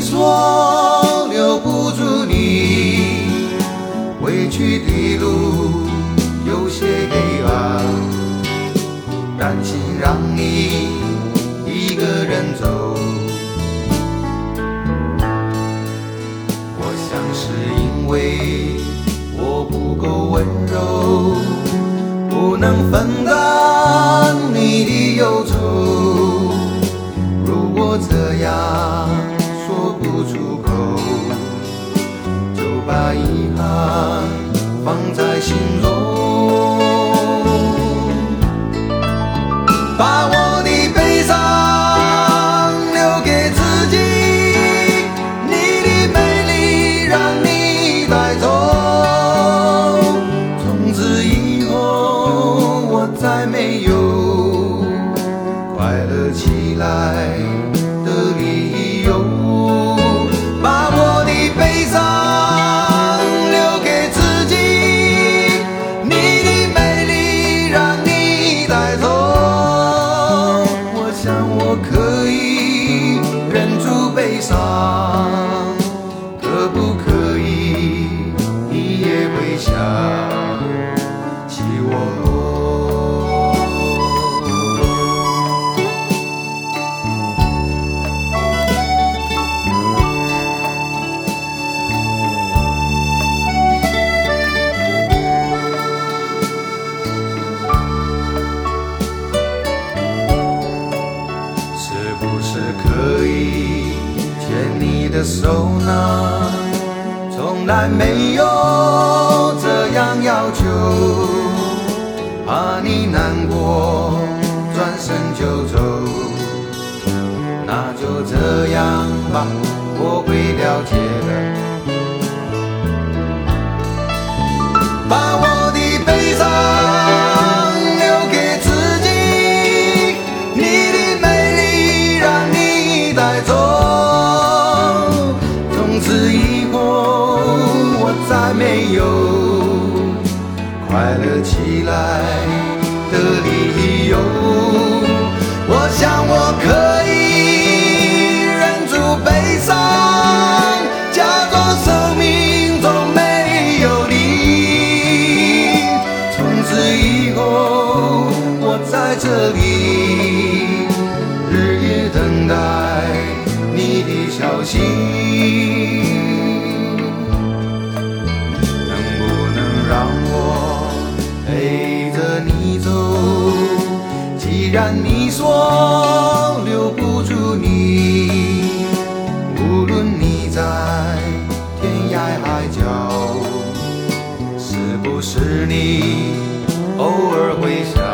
说留不住你，回去的路有些黑暗，担心让你一个人走。我想是因为我不够温柔，不能分担放在心中，可以牵你的手呢？从来没有这样要求，怕你难过，转身就走。那就这样吧，我会了解有快乐起来的理由。我想我可以忍住悲伤，假装生命中没有你。从此以后，我在这里日夜等待你的消息。然你说留不住你，无论你在天涯海角。是不是你偶尔会想